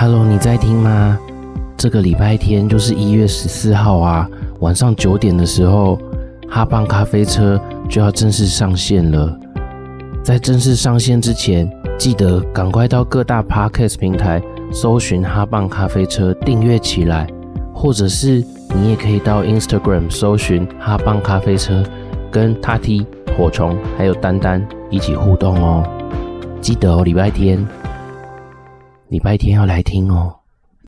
Hello，你在听吗？这个礼拜天就是一月十四号啊，晚上九点的时候，哈棒咖啡车就要正式上线了。在正式上线之前，记得赶快到各大 Podcast 平台搜寻哈棒咖啡车，订阅起来，或者是你也可以到 Instagram 搜寻哈棒咖啡车，跟 Tati、火虫还有丹丹一起互动哦。记得哦，礼拜天。礼拜天要来听哦。